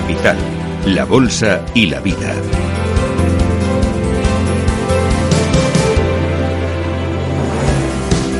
Capital, la Bolsa y la Vida.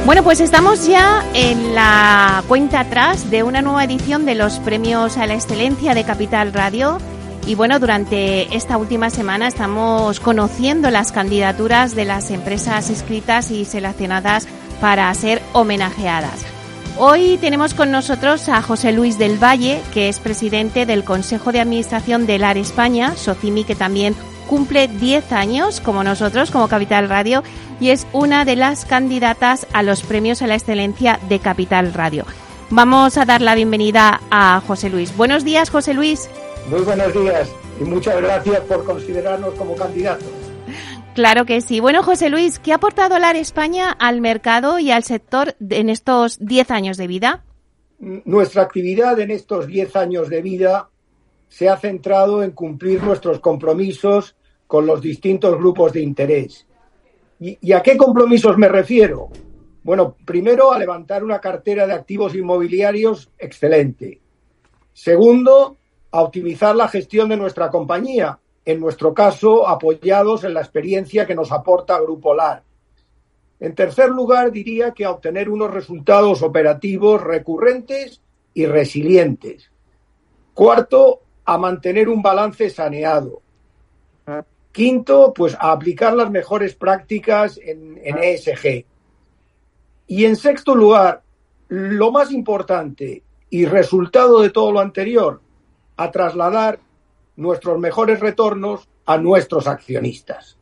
Bueno, pues estamos ya en la cuenta atrás de una nueva edición de los premios a la excelencia de Capital Radio. Y bueno, durante esta última semana estamos conociendo las candidaturas de las empresas inscritas y seleccionadas para ser homenajeadas. Hoy tenemos con nosotros a José Luis del Valle, que es presidente del Consejo de Administración del AR España, Socimi, que también cumple 10 años como nosotros, como Capital Radio, y es una de las candidatas a los premios a la excelencia de Capital Radio. Vamos a dar la bienvenida a José Luis. Buenos días, José Luis. Muy buenos días y muchas gracias por considerarnos como candidatos. Claro que sí. Bueno, José Luis, ¿qué ha aportado LAR España al mercado y al sector en estos 10 años de vida? Nuestra actividad en estos 10 años de vida se ha centrado en cumplir nuestros compromisos con los distintos grupos de interés. ¿Y, a qué compromisos me refiero? Bueno, primero a levantar una cartera de activos inmobiliarios excelente. Segundo, a optimizar la gestión de nuestra compañía, en nuestro caso apoyados en la experiencia que nos aporta Grupo LAR. En tercer lugar, diría que a obtener unos resultados operativos recurrentes y resilientes. Cuarto, a mantener un balance saneado. Quinto, pues a aplicar las mejores prácticas en, ESG. Y en sexto lugar, lo más importante y resultado de todo lo anterior, a trasladar nuestros mejores retornos a nuestros accionistas.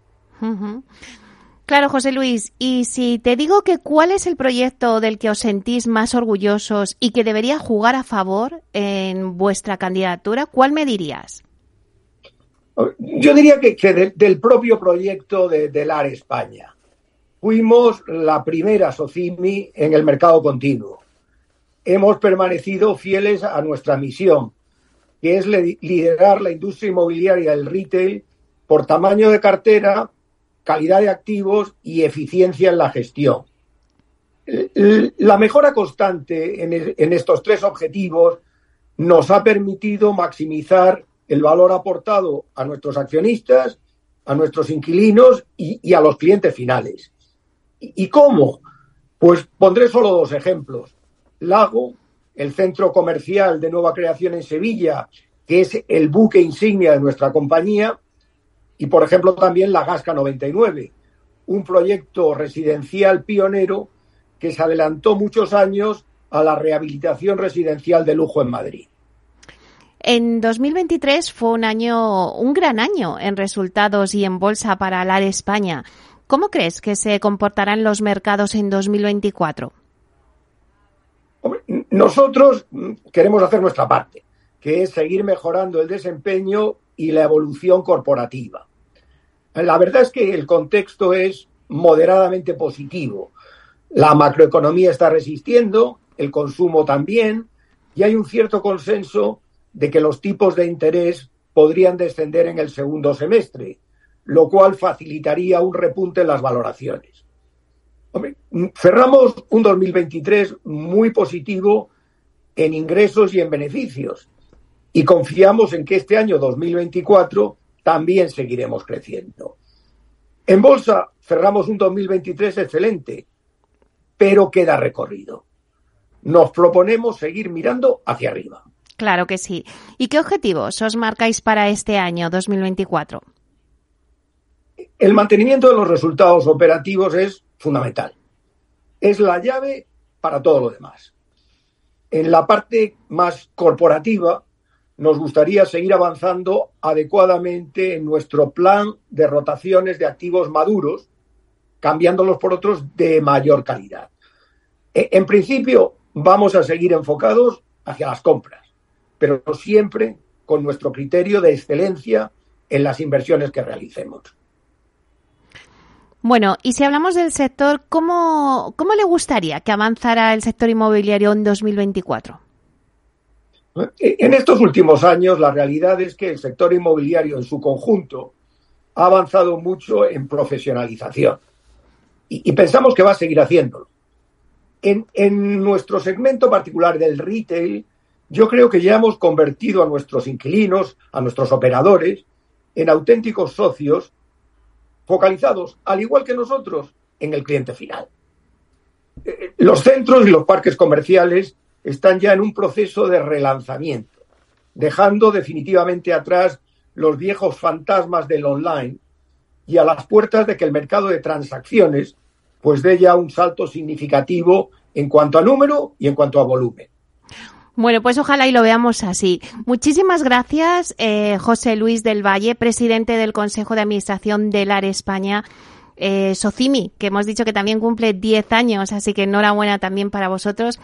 Claro, José Luis, y si te digo que cuál es el proyecto del que os sentís más orgullosos y que debería jugar a favor en vuestra candidatura, ¿cuál me dirías? Yo diría que, del propio proyecto de, de LAR España. Fuimos la primera SOCIMI en el mercado continuo. Hemos permanecido fieles a nuestra misión, que es liderar la industria inmobiliaria del retail por tamaño de cartera, calidad de activos y eficiencia en la gestión. La mejora constante en, estos tres objetivos nos ha permitido maximizar el valor aportado a nuestros accionistas, a nuestros inquilinos y, a los clientes finales. ¿Y, cómo? Pues pondré solo dos ejemplos. Lago, el centro comercial de nueva creación en Sevilla, que es el buque insignia de nuestra compañía, y, por ejemplo, también la Gasca 99, un proyecto residencial pionero que se adelantó muchos años a la rehabilitación residencial de lujo en Madrid. En 2023 fue un año, un gran año en resultados y en bolsa para LAR España. ¿Cómo crees que se comportarán los mercados en 2024? Nosotros queremos hacer nuestra parte, que es seguir mejorando el desempeño y la evolución corporativa. La verdad es que el contexto es moderadamente positivo. La macroeconomía está resistiendo, el consumo también, y hay un cierto consenso de que los tipos de interés podrían descender en el segundo semestre, lo cual facilitaría un repunte en las valoraciones. Cerramos un 2023 muy positivo en ingresos y en beneficios y confiamos en que este año 2024 también seguiremos creciendo. En bolsa cerramos un 2023 excelente, pero queda recorrido. Nos proponemos seguir mirando hacia arriba. Claro que sí. ¿Y qué objetivos os marcáis para este año 2024? El mantenimiento de los resultados operativos es fundamental. Es la llave para todo lo demás. En la parte más corporativa, nos gustaría seguir avanzando adecuadamente en nuestro plan de rotaciones de activos maduros, cambiándolos por otros de mayor calidad. E, en principio, vamos a seguir enfocados hacia las compras, pero siempre con nuestro criterio de excelencia en las inversiones que realicemos. Bueno, y si hablamos del sector, ¿cómo, cómo le gustaría que avanzara el sector inmobiliario en 2024? En estos últimos años, la realidad es que el sector inmobiliario en su conjunto ha avanzado mucho en profesionalización y, pensamos que va a seguir haciéndolo. En, nuestro segmento particular del retail, yo creo que ya hemos convertido a nuestros inquilinos, a nuestros operadores, en auténticos socios focalizados, al igual que nosotros, en el cliente final. Eh, los centros y los parques comerciales están ya en un proceso de relanzamiento, dejando definitivamente atrás los viejos fantasmas del online y a las puertas de que el mercado de transacciones pues dé ya un salto significativo en cuanto a número y en cuanto a volumen. Bueno, pues ojalá y lo veamos así. Muchísimas gracias, eh, José Luis del Valle, presidente del Consejo de Administración del AR España. Eh, Socimi, que hemos dicho que también cumple 10 años, así que enhorabuena también para vosotros,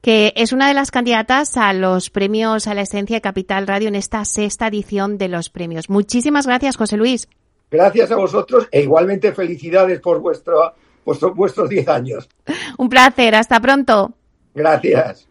que es una de las candidatas a los premios a la esencia de Capital Radio en esta sexta edición de los premios. Muchísimas gracias, José Luis. Gracias a vosotros e igualmente felicidades por vuestro, vuestros 10 años. Un placer, hasta pronto. Gracias.